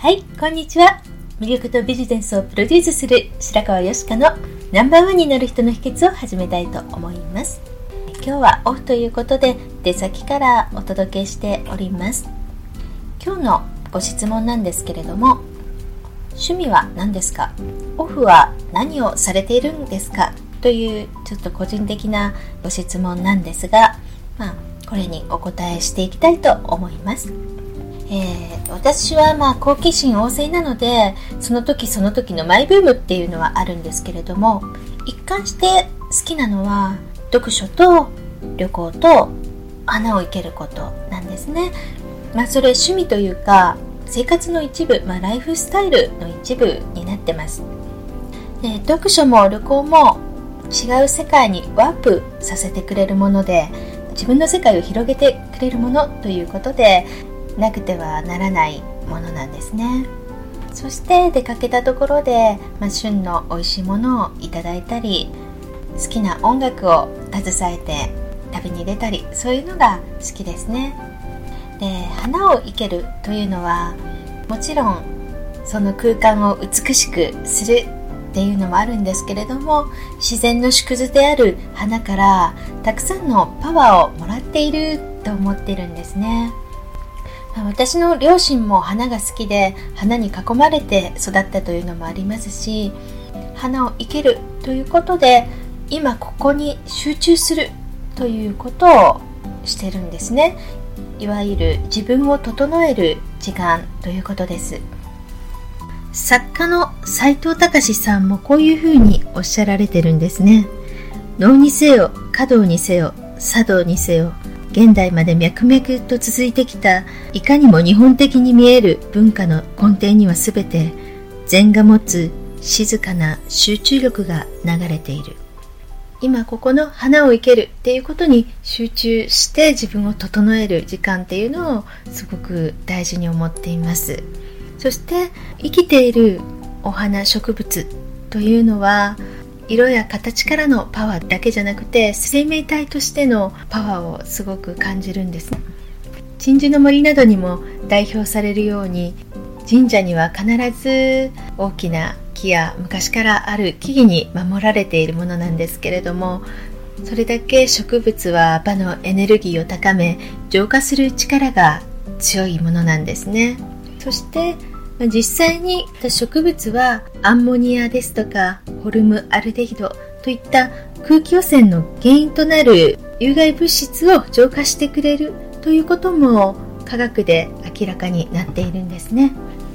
はい、こんにちは。魅力とビジネスをプロデュースする白川よしかのナンバーワンになる人の秘訣を始めたいと思います。今日はオフということで出先からお届けしております。今日のご質問なんですけれども、趣味は何ですか？オフは何をされているんですか？というちょっと個人的なご質問なんですが、まあ、これにお答えしていきたいと思います。えー、私はまあ好奇心旺盛なのでその時その時のマイブームっていうのはあるんですけれども一貫して好きなのは読書と旅行と花を生けることなんですね。まあ、それ趣味というか生活の一部、まあ、ライフスタイルの一部になってます。で読書も旅行も違う世界にワープさせてくれるもので自分の世界を広げてくれるものということでなくてはならないものなんですね。そして出かけたところで、まあ、旬の美味しいものをいただいたり好きな音楽を携えて旅に出たりそういうのが好きですね。で花を生けるというのはもちろんその空間を美しくするっていうのもあるんですけれども自然の縮図である花からたくさんのパワーをもらっていると思ってるんですね。私の両親も花が好きで花に囲まれて育ったというのもありますし花を生けるということで今ここに集中するということをしてるんですね。いわゆる自分を整える時間ということです。作家の斎藤隆さんもこういうふうにおっしゃられてるんですね。能にせよ華道にせよ茶道にせよ現代まで脈々と続いてきたいかにも日本的に見える文化の根底には全て禅が持つ静かな集中力が流れている。今ここの花を生けるっていうことに集中して自分を整える時間っていうのをすごく大事に思っています。そして生きているお花植物というのは色や形からのパワーだけじゃなくて生命体としてのパワーをすごく感じるんです。鎮守の森などにも代表されるように神社には必ず大きな木や昔からある木々に守られているものなんですけれどもそれだけ植物は場のエネルギーを高め浄化する力が強いものなんですね。そして実際に植物はアンモニアですとかホルムアルデヒドといった空気汚染の原因となる有害物質を浄化してくれるということも科学で明らかになっているんですね。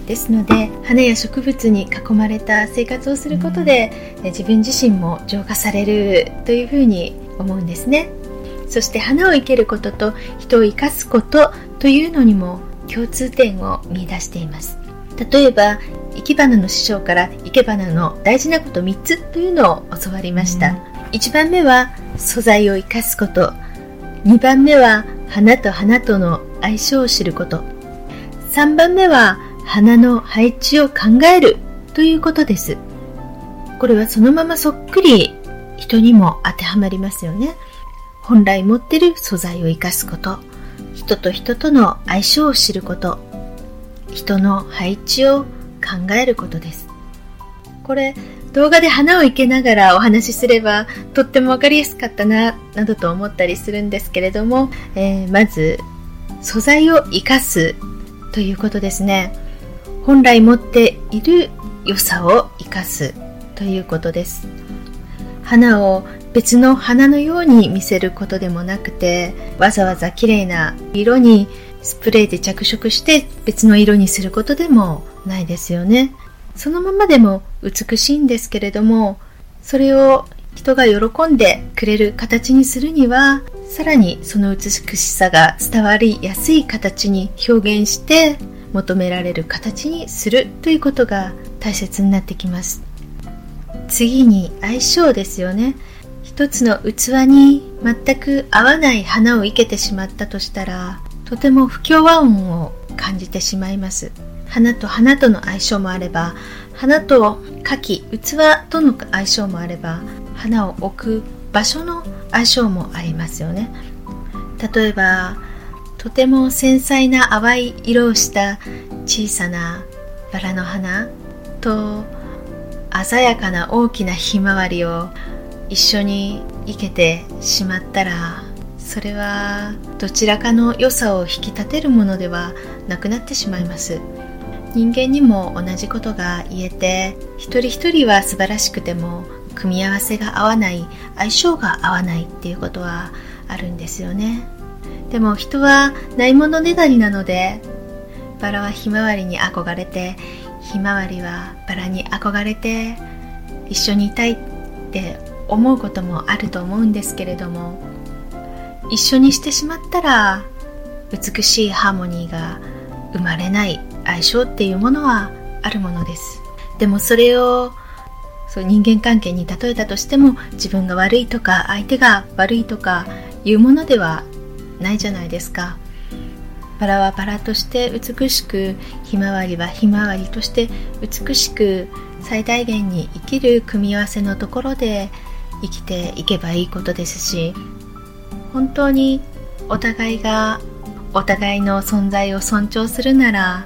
ですので花や植物に囲まれた生活をすることで、自分自身も浄化されるというふうに思うんですね。そして花を生けることと人を生かすことというのにも共通点を見出しています例えば生き花の師匠から生け花の大事なこと3つというのを教わりました、うん、1番目は素材を生かすこと。2番目は花と花との相性を知ること。3番目は花の配置を考えるということです。これはそのままそっくり人にも当てはまりますよね。本来持ってる素材を生かすこと。人と人との相性を知ること人の配置を考えることです。これ動画で花を生けながらお話しすればとっても分かりやすかったななどと思ったりするんですけれども、えー、まず素材を生かすということですね。本来持っている良さを生かすということです。花を別の花のように見せることでもなくてわざわざ綺麗な色にスプレーで着色して別の色にすることでもないですよね。そのままでも美しいんですけれどもそれを人が喜んでくれる形にするにはさらにその美しさが伝わりやすい形に表現して求められる形にするということが大切になってきます。次に相性ですよね。一つの器に全く合わない花を生けてしまったとしたらとても不協和音を感じてしまいます。花と花との相性もあれば花と柿器との相性もあれば花を置く場所の相性もありますよね。例えばとても繊細な淡い色をした小さなバラの花と鮮やかな大きなひまわりを一緒に生けてしまったらそれはどちらかの良さを引き立てるものではなくなってしまいます。人間にも同じことが言えて一人一人は素晴らしくても組み合わせが合わない相性が合わないっていうことはあるんですよね。でも人はないものねだりなのでバラはひまわりに憧れてひまわりはバラに憧れて一緒にいたいって思うこともあると思うんですけれども一緒にしてしまったら美しいハーモニーが生まれない相性っていうものはあるものです。でもそれをそう人間関係に例えたとしても自分が悪いとか相手が悪いとかいうものではないじゃないですか。バラはバラとして美しくひまわりはひまわりとして美しく最大限に生きる組み合わせのところで生きていけばいいことですし本当にお互いがお互いの存在を尊重するなら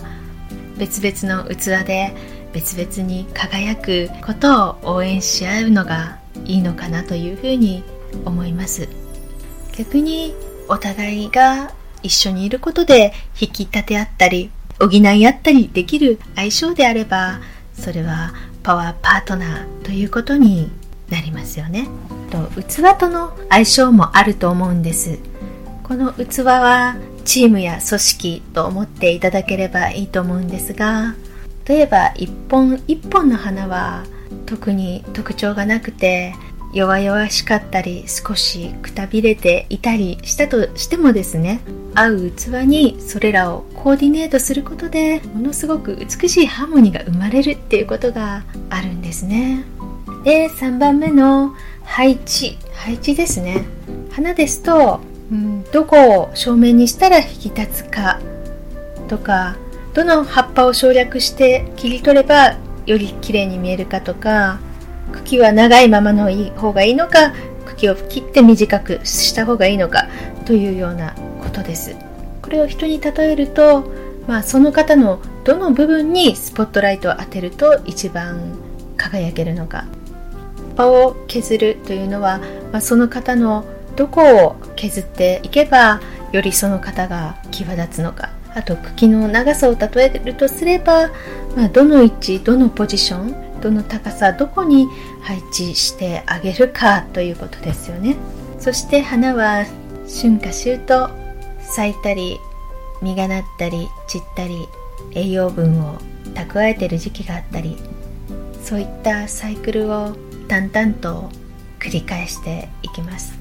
別々の器で別々に輝くことを応援し合うのがいいのかなというふうに思います。逆にお互いが一緒にいることで引き立て合ったり補い合ったりできる相性であればそれはパワーパートナーということになりますよね。と器との相性もあると思うんです。この器はチームや組織と思っていただければいいと思うんですが例えば一本一本の花は特に特徴がなくて弱々しかったり少しくたびれていたりしたとしてもですね合う器にそれらをコーディネートすることでものすごく美しいハーモニーが生まれるっていうことがあるんですね。で3番目の配置。配置ですね。花ですとうん、どこを正面にしたら引き立つかとかどの葉っぱを省略して切り取ればより綺麗に見えるかとか茎は長いままの方がいいのか茎を切って短くした方がいいのかというようなことです。これを人に例えると、まあ、その方のどの部分にスポットライトを当てると一番輝けるのか葉を削るというのは、まあ、その方のどこを削っていけばよりその方が際立つのか。あと茎の長さを例えるとすれば、まあ、どの位置どのポジションどの高さどこに配置してあげるかということですよね。そして花は春夏秋冬咲いたり実がなったり散ったり栄養分を蓄えてる時期があったりそういったサイクルを淡々と繰り返していきます。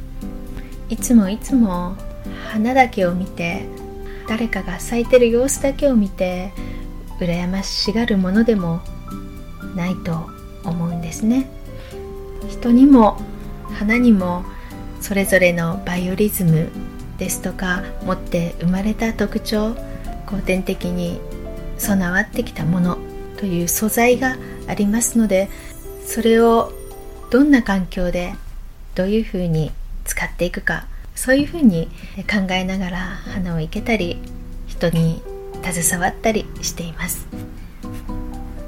いつもいつも花だけを見て誰かが咲いてる様子だけを見て羨ましがるものでもないと思うんですね。人にも花にもそれぞれのバイオリズムですとか持って生まれた特徴後天的に備わってきたものという素材がありますのでそれをどんな環境でどういうふうに使っていくかそういうふうに考えながら花を生けたり人に携わったりしています。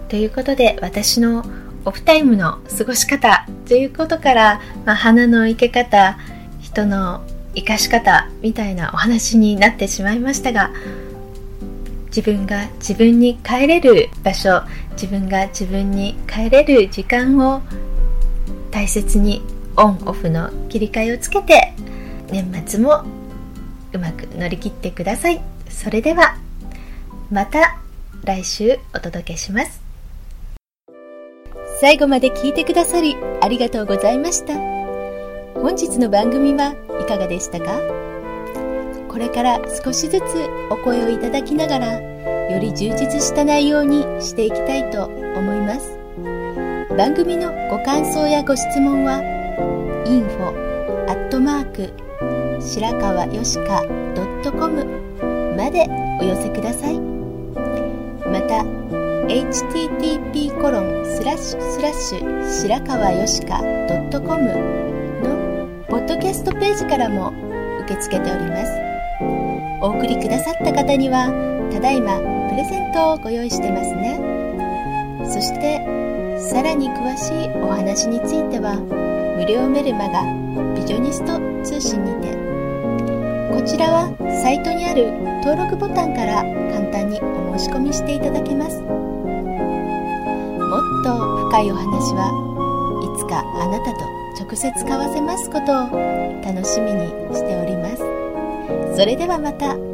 ということで私のオフタイムの過ごし方ということから、まあ、花の生け方人の生かし方みたいなお話になってしまいましたが自分が自分に帰れる場所自分が自分に帰れる時間を大切にオンオフの切り替えをつけて年末もうまく乗り切ってください。それではまた来週お届けします。最後まで聞いてくださりありがとうございました。本日の番組はいかがでしたか？これから少しずつお声をいただきながらより充実した内容にしていきたいと思います。番組のご感想やご質問は info アットマーク白川よしか .com までお寄せください。また http コロンスラッシュスラッシュ白川よしか .com のポッドキャストページからも受け付けております。お送りくださった方にはただいまプレゼントをご用意してますね。そしてさらに詳しいお話については無料メルマガビジョニスト通信にて。こちらはサイトにある登録ボタンから簡単にお申し込みしていただけます。もっと深いお話はいつかあなたと直接交わせますことを楽しみにしております。それではまた。